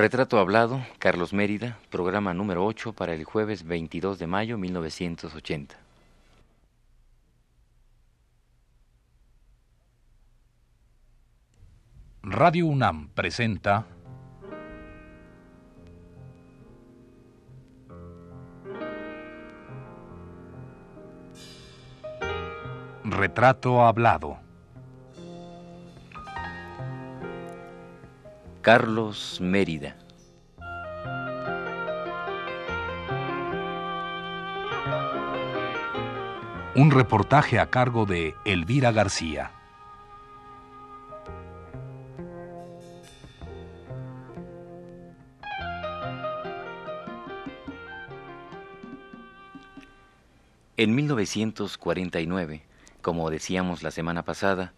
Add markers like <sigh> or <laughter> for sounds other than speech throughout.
Retrato Hablado, Carlos Mérida, programa número 8 para el jueves 22 de mayo 1980. Radio UNAM presenta Retrato Hablado. Carlos Mérida. Un reportaje a cargo de Elvira García. En 1949, como decíamos la semana pasada,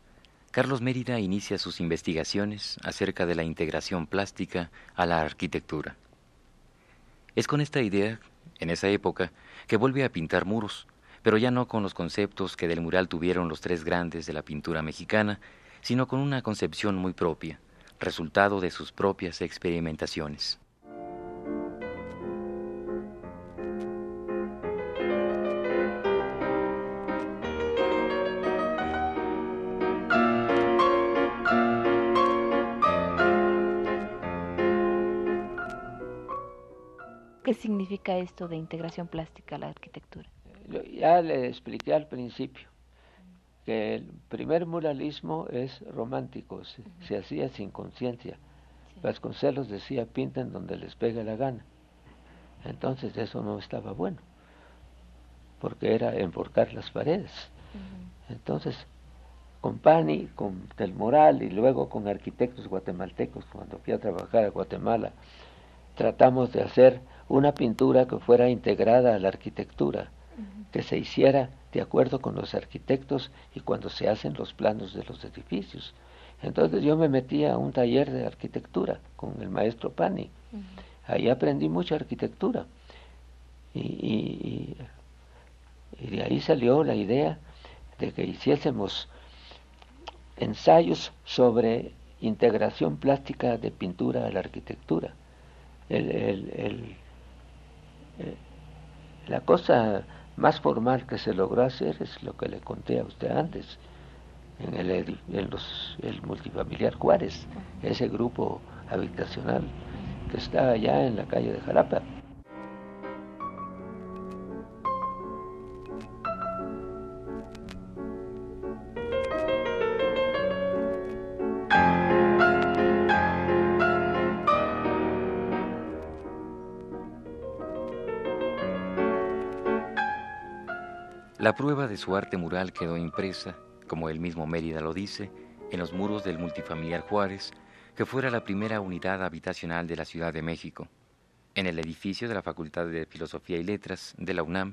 Carlos Mérida inicia sus investigaciones acerca de la integración plástica a la arquitectura. Es con esta idea, en esa época, que vuelve a pintar muros, pero ya no con los conceptos que del mural tuvieron los tres grandes de la pintura mexicana, sino con una concepción muy propia, resultado de sus propias experimentaciones. ¿Qué significa esto de integración plástica a la arquitectura? Ya le expliqué al principio que el primer muralismo es romántico, se, hacía sin conciencia. Vasconcelos decía, pinten donde les pegue la gana. Entonces eso no estaba bueno, porque era enforcar las paredes. Entonces, con Pani, con Del Moral y luego con arquitectos guatemaltecos, cuando fui a trabajar a Guatemala, tratamos de hacer una pintura que fuera integrada a la arquitectura, que se hiciera de acuerdo con los arquitectos y cuando se hacen los planos de los edificios. Entonces yo me metí a un taller de arquitectura con el maestro Pani. Ahí aprendí mucha arquitectura. Y, y, de ahí salió la idea de que hiciésemos ensayos sobre integración plástica de pintura a la arquitectura. el, el, eh, la cosa más formal que se logró hacer es lo que le conté a usted antes, en el, en los, el multifamiliar Juárez, ese grupo habitacional que está allá en la calle de Jarapa. De su arte mural quedó impresa, como el mismo Mérida lo dice, en los muros del multifamiliar Juárez, que fuera la primera unidad habitacional de la Ciudad de México, en el edificio de la Facultad de Filosofía y Letras de la UNAM,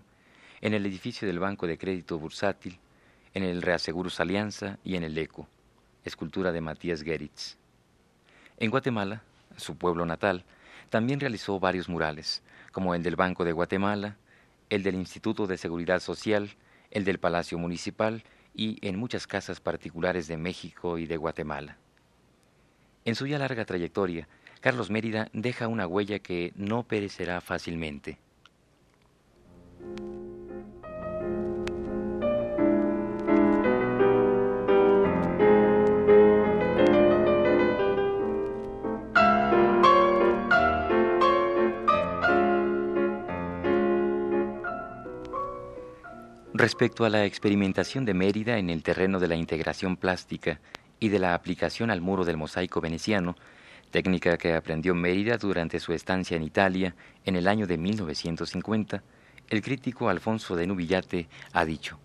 en el edificio del Banco de Crédito Bursátil, en el Reaseguros Alianza y en el ECO, escultura de Matías Geritz. En Guatemala, su pueblo natal, también realizó varios murales, como el del Banco de Guatemala, el del Instituto de Seguridad Social, el del Palacio Municipal y en muchas casas particulares de México y de Guatemala. En su ya larga trayectoria, Carlos Mérida deja una huella que no perecerá fácilmente. Respecto a la experimentación de Mérida en el terreno de la integración plástica y de la aplicación al muro del mosaico veneciano, técnica que aprendió Mérida durante su estancia en Italia en el año de 1950, el crítico Alfonso de Nubillate ha dicho.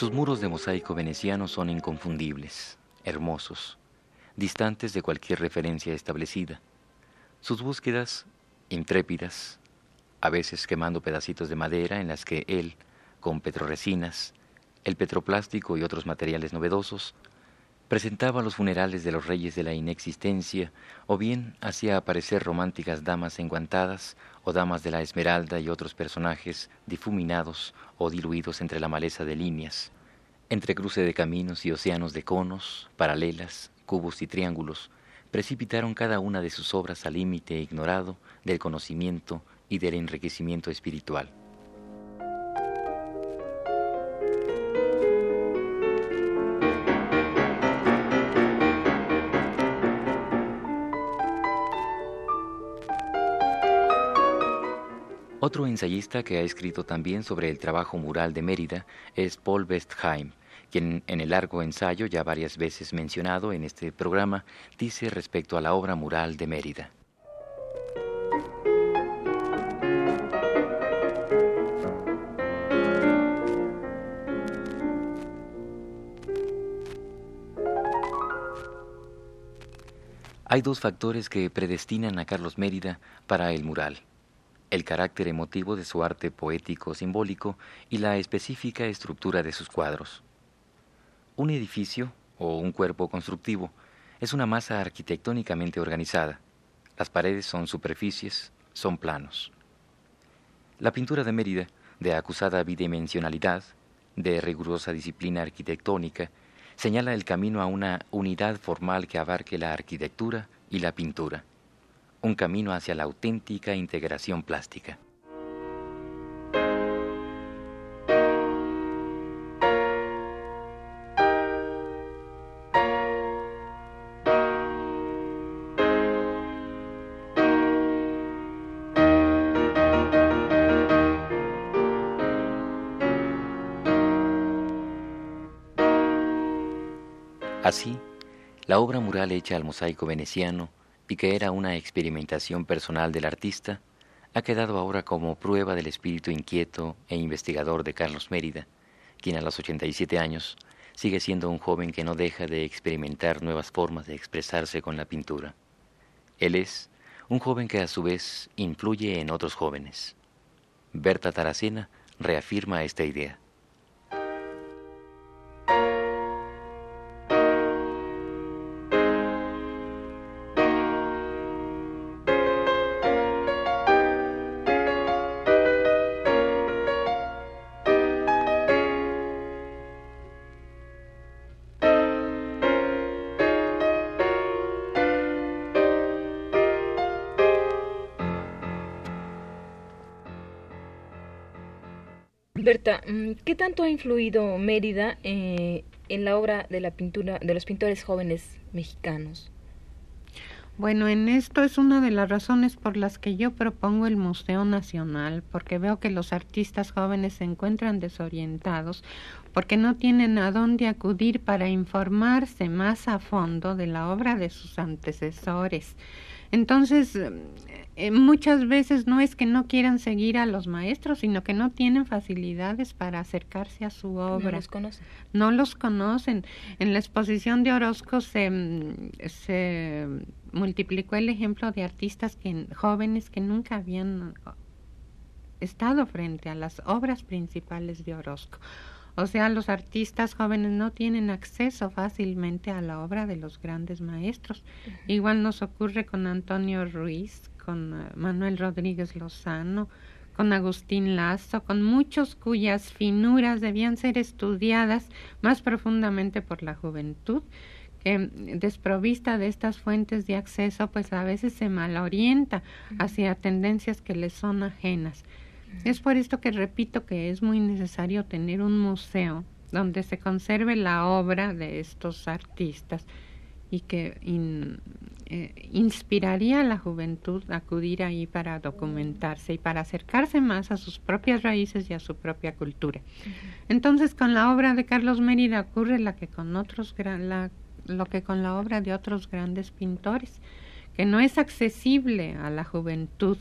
Sus muros de mosaico veneciano son inconfundibles, hermosos, distantes de cualquier referencia establecida. Sus búsquedas, intrépidas, a veces quemando pedacitos de madera en las que él, con petroresinas, el petroplástico y otros materiales novedosos, presentaba los funerales de los reyes de la inexistencia, o bien hacía aparecer románticas damas enguantadas, o damas de la esmeralda y otros personajes difuminados o diluidos entre la maleza de líneas, entre cruce de caminos y océanos de conos, paralelas, cubos y triángulos, precipitaron cada una de sus obras al límite ignorado del conocimiento y del enriquecimiento espiritual. Otro ensayista que ha escrito también sobre el trabajo mural de Mérida es Paul Westheim, quien en el largo ensayo ya varias veces mencionado en este programa dice respecto a la obra mural de Mérida. Hay dos factores que predestinan a Carlos Mérida para el mural el carácter emotivo de su arte poético simbólico y la específica estructura de sus cuadros. Un edificio, o un cuerpo constructivo, es una masa arquitectónicamente organizada. Las paredes son superficies, son planos. La pintura de Mérida, de acusada bidimensionalidad, de rigurosa disciplina arquitectónica, señala el camino a una unidad formal que abarque la arquitectura y la pintura un camino hacia la auténtica integración plástica. Así, la obra mural hecha al mosaico veneciano y que era una experimentación personal del artista, ha quedado ahora como prueba del espíritu inquieto e investigador de Carlos Mérida, quien a los 87 años sigue siendo un joven que no deja de experimentar nuevas formas de expresarse con la pintura. Él es un joven que a su vez influye en otros jóvenes. Berta Taracena reafirma esta idea. Berta, mm, ¿qué tanto ha influido Mérida eh, en la obra de la pintura de los pintores jóvenes mexicanos? Bueno, en esto es una de las razones por las que yo propongo el Museo Nacional, porque veo que los artistas jóvenes se encuentran desorientados, porque no tienen a dónde acudir para informarse más a fondo de la obra de sus antecesores. Entonces, eh, muchas veces no es que no quieran seguir a los maestros, sino que no tienen facilidades para acercarse a su obra. No los conocen. No los conocen. En la exposición de Orozco se, se multiplicó el ejemplo de artistas que, jóvenes que nunca habían estado frente a las obras principales de Orozco. O sea, los artistas jóvenes no tienen acceso fácilmente a la obra de los grandes maestros. Igual nos ocurre con Antonio Ruiz, con eh, Manuel Rodríguez Lozano, con Agustín Lazo, con muchos cuyas finuras debían ser estudiadas más profundamente por la juventud, que mm, desprovista de estas fuentes de acceso, pues a veces se malorienta hacia tendencias que le son ajenas. Es por esto que repito que es muy necesario tener un museo donde se conserve la obra de estos artistas y que eh, inspiraría a la juventud a acudir ahí para documentarse y para acercarse más a sus propias raíces y a su propia cultura. Entonces, con la obra de Carlos Mérida ocurre la que con otros la, lo que con la obra de otros grandes pintores, que no es accesible a la juventud.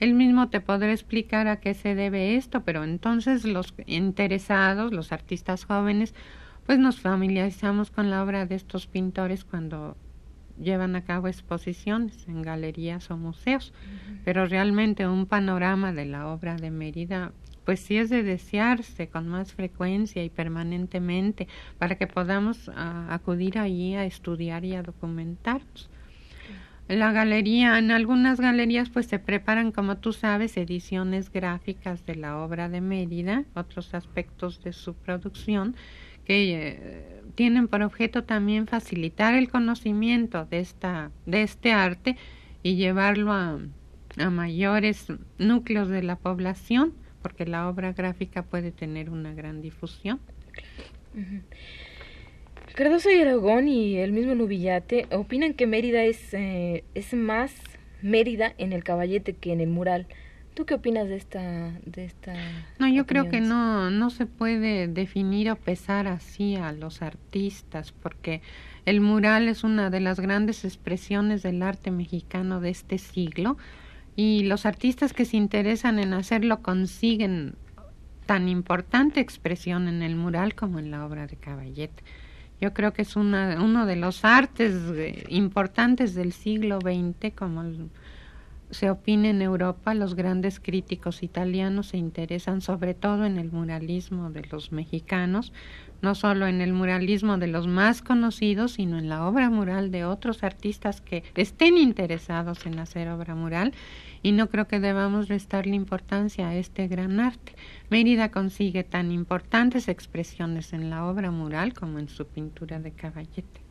Él mismo te podrá explicar a qué se debe esto, pero entonces los interesados, los artistas jóvenes, pues nos familiarizamos con la obra de estos pintores cuando llevan a cabo exposiciones en galerías o museos, pero realmente un panorama de la obra de Mérida pues sí es de desearse con más frecuencia y permanentemente para que podamos ah, acudir allí a estudiar y a documentarnos. La galería, en algunas galerías pues se preparan, como tú sabes, ediciones gráficas de la obra de Mérida, otros aspectos de su producción, que eh, tienen por objeto también facilitar el conocimiento de, esta, de este arte y llevarlo a, a mayores núcleos de la población, porque la obra gráfica puede tener una gran difusión. Cardoso y Aragón y el mismo Nubillate opinan que Mérida es, eh, es más Mérida en el caballete que en el mural. ¿Tú qué opinas de esta, de esta No, yo creo que no, no se puede definir o pesar así a los artistas, porque el mural es una de las grandes expresiones del arte mexicano de este siglo y los artistas que se interesan en hacerlo consiguen tan importante expresión en el mural como en la obra de Caballete. Yo creo que es una, uno de los artes eh, importantes del siglo XX, como se opina en Europa, los grandes críticos italianos se interesan sobre todo en el muralismo de los mexicanos, no solo en el muralismo de los más conocidos, sino en la obra mural de otros artistas que estén interesados en hacer obra mural y no creo que debamos restarle importancia a este gran arte. Mérida consigue tan importantes expresiones en la obra mural como en su pintura de caballete.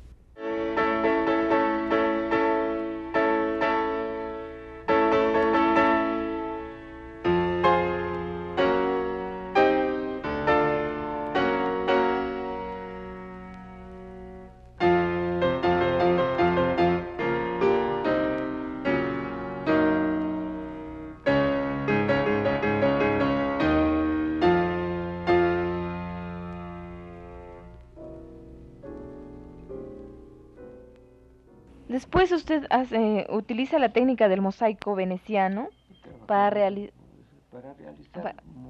Después usted hace, utiliza la técnica del mosaico veneciano para, realizar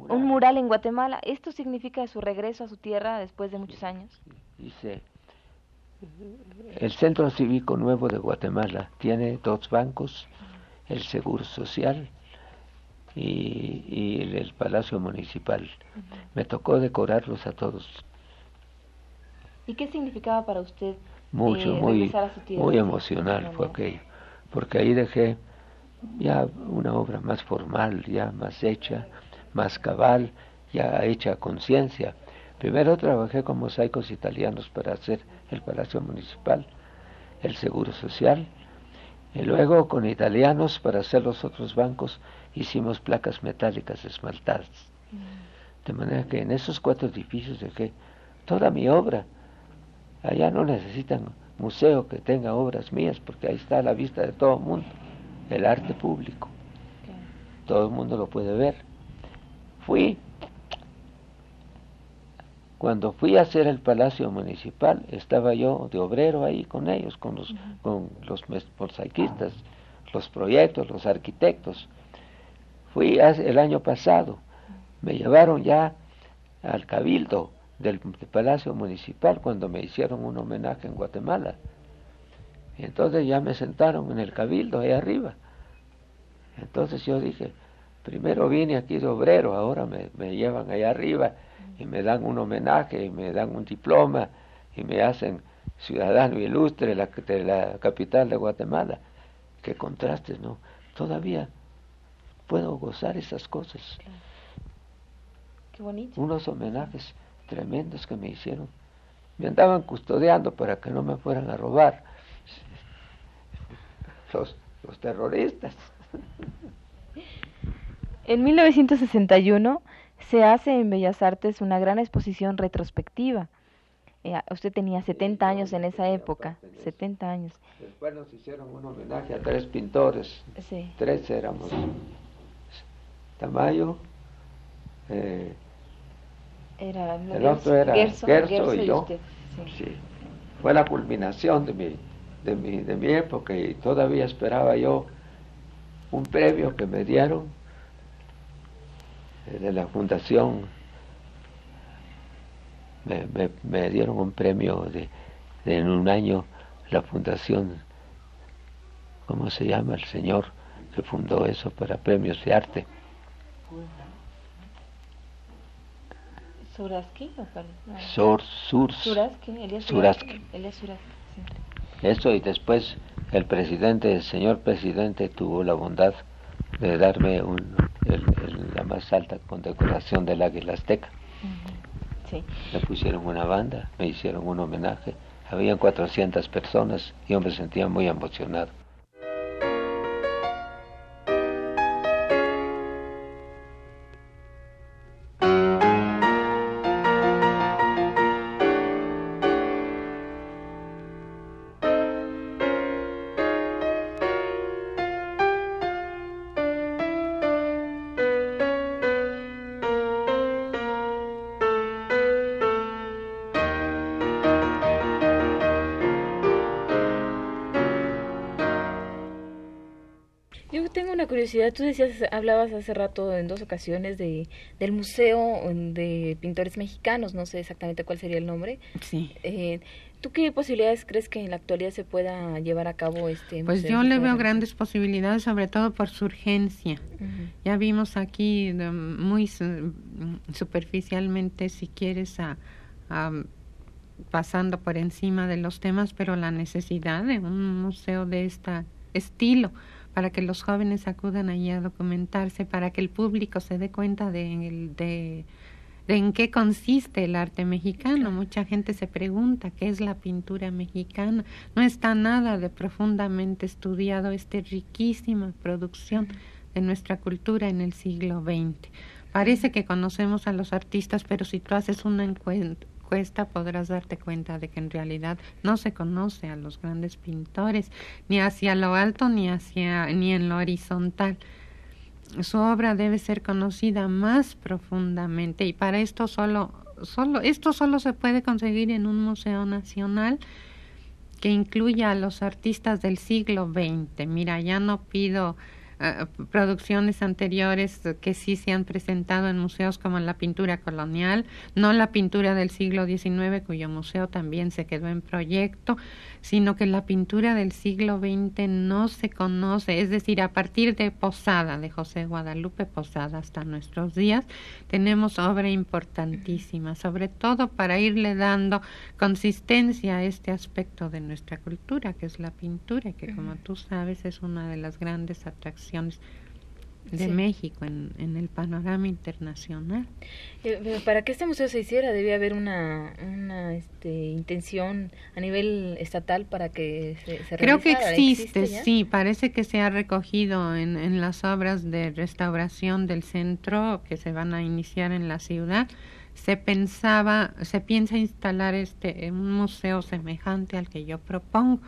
un mural en Guatemala. ¿Esto significa su regreso a su tierra después de muchos años? Dice, el Centro Cívico Nuevo de Guatemala tiene dos bancos, el Seguro Social y, el, Palacio Municipal. Me tocó decorarlos a todos. ¿Y qué significaba para usted mucho, muy, muy emocional fue aquello, porque ahí dejé ya una obra más formal, ya más hecha, más cabal, ya hecha a conciencia. Primero trabajé con mosaicos italianos para hacer el Palacio Municipal, el Seguro Social, y luego con italianos para hacer los otros bancos hicimos placas metálicas esmaltadas. Mm. De manera que en esos cuatro edificios dejé toda mi obra Allá no necesitan museo que tenga obras mías, porque ahí está a la vista de todo el mundo, el arte público. Todo el mundo lo puede ver. Fui, cuando fui a hacer el Palacio Municipal, estaba yo de obrero ahí con ellos, con los, con los mosaicistas, los proyectos, los arquitectos. Fui el año pasado, me llevaron ya al cabildo del, Palacio Municipal cuando me hicieron un homenaje en Guatemala. Y entonces ya me sentaron en el cabildo ahí arriba. Entonces yo dije, primero vine aquí de obrero, ahora me, me llevan allá arriba y me dan un homenaje y me dan un diploma y me hacen ciudadano ilustre de la, de la capital de Guatemala. Qué contrastes, ¿no? Todavía puedo gozar esas cosas. Qué bonito. Unos homenajes tremendos que me hicieron. Me andaban custodiando para que no me fueran a robar <laughs> los, los terroristas. En 1961 se hace en Bellas Artes una gran exposición retrospectiva. Eh, usted tenía 70 años en esa época, 70 años. Después nos hicieron un homenaje a tres pintores. Sí. Tres éramos. Tamayo, eh, el otro era Gerso, y yo. sí. Fue la culminación de mi, de, mi, de mi época y todavía esperaba yo un premio que me dieron eh, de la fundación. Me, me, dieron un premio de, en un año la fundación, ¿cómo se llama el señor que fundó eso para premios de arte? ¿Suraski o Sor, Surs. Suraski, Suraski. Eso y después el presidente, el señor presidente tuvo la bondad de darme un, la más alta condecoración del Águila Azteca. sí. Me pusieron una banda, me hicieron un homenaje. Habían 400 personas y yo me sentía muy emocionado. Tú decías, hablabas hace rato en dos ocasiones de, del Museo de Pintores Mexicanos, no sé exactamente cuál sería el nombre. Sí. Eh, ¿Tú qué posibilidades crees que en la actualidad se pueda llevar a cabo este Pues yo le veo grandes posibilidades, sobre todo por su urgencia. Ya vimos aquí muy superficialmente, si quieres, a, pasando por encima de los temas, pero la necesidad de un museo de este estilo para que los jóvenes acudan allí a documentarse, para que el público se dé cuenta de, de, en qué consiste el arte mexicano. Mucha gente se pregunta qué es la pintura mexicana. No está nada de profundamente estudiado esta riquísima producción de nuestra cultura en el siglo XX. Parece que conocemos a los artistas, pero si tú haces una encuesta podrás darte cuenta de que en realidad no se conoce a los grandes pintores ni hacia lo alto ni hacia ni en lo horizontal. Su obra debe ser conocida más profundamente y para esto solo solo esto solo se puede conseguir en un museo nacional que incluya a los artistas del siglo XX. Mira, ya no pido eh, producciones anteriores que sí se han presentado en museos como la pintura colonial, no la pintura del siglo XIX, cuyo museo también se quedó en proyecto, sino que la pintura del siglo XX no se conoce, es decir, a partir de Posada, de José Guadalupe Posada hasta nuestros días, tenemos obra importantísima, sobre todo para irle dando consistencia a este aspecto de nuestra cultura, que es la pintura, que como tú sabes es una de las grandes atracciones de México en, en, el panorama internacional. Eh, para que este museo se hiciera debía haber una, una este, intención a nivel estatal para que se, se Creo que existe, sí, parece que se ha recogido en, en las obras de restauración del centro que se van a iniciar en la ciudad. Se pensaba, se piensa instalar este un museo semejante al que yo propongo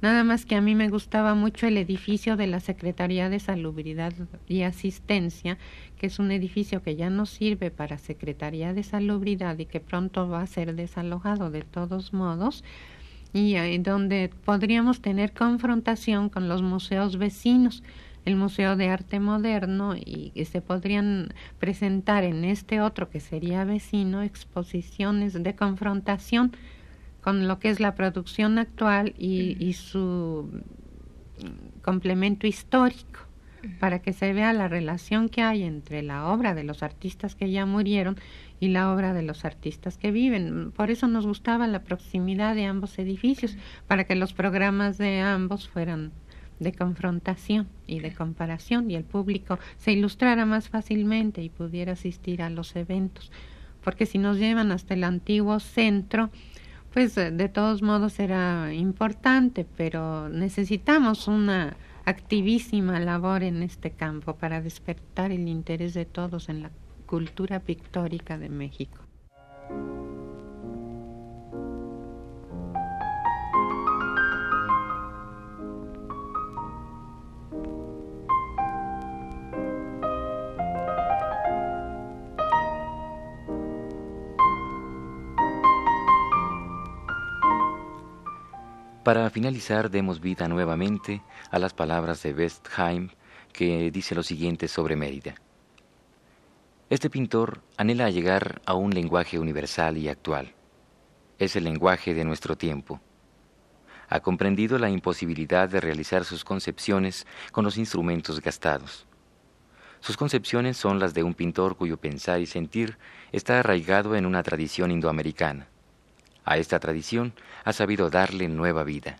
Nada más que a mí me gustaba mucho el edificio de la Secretaría de Salubridad y Asistencia, que es un edificio que ya no sirve para Secretaría de Salubridad y que pronto va a ser desalojado de todos modos, y donde podríamos tener confrontación con los museos vecinos. El Museo de Arte Moderno y que se podrían presentar en este otro que sería vecino exposiciones de confrontación con lo que es la producción actual y, su complemento histórico para que se vea la relación que hay entre la obra de los artistas que ya murieron y la obra de los artistas que viven. Por eso nos gustaba la proximidad de ambos edificios, para que los programas de ambos fueran de confrontación y de comparación y el público se ilustrara más fácilmente y pudiera asistir a los eventos. Porque si nos llevan hasta el antiguo centro, pues eh, de todos modos era importante, pero necesitamos una activísima labor en este campo para despertar el interés de todos en la cultura pictórica de México. Para finalizar, demos vida nuevamente a las palabras de Westheim, que dice lo siguiente sobre Mérida. Este pintor anhela llegar a un lenguaje universal y actual. Es el lenguaje de nuestro tiempo. Ha comprendido la imposibilidad de realizar sus concepciones con los instrumentos gastados. Sus concepciones son las de un pintor cuyo pensar y sentir está arraigado en una tradición indoamericana. A esta tradición ha sabido darle nueva vida.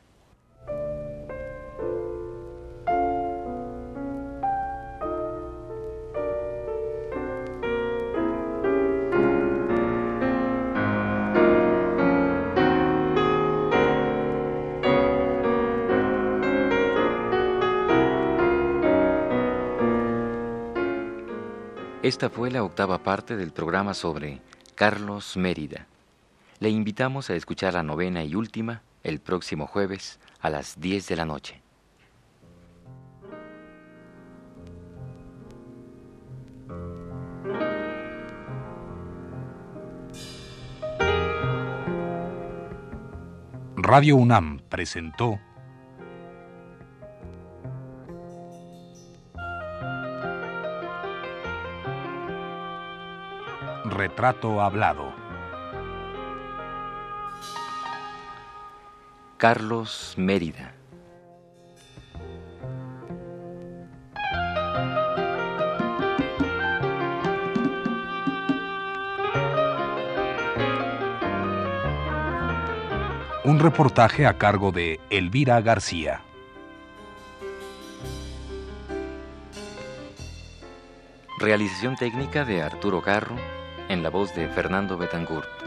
Esta fue la octava parte del programa sobre Carlos Mérida. Le invitamos a escuchar la novena y última el próximo jueves a las 10 de la noche. Radio UNAM presentó Retrato Hablado. Carlos Mérida. Un reportaje a cargo de Elvira García. Realización técnica de Arturo Carro en la voz de Fernando Betancourt.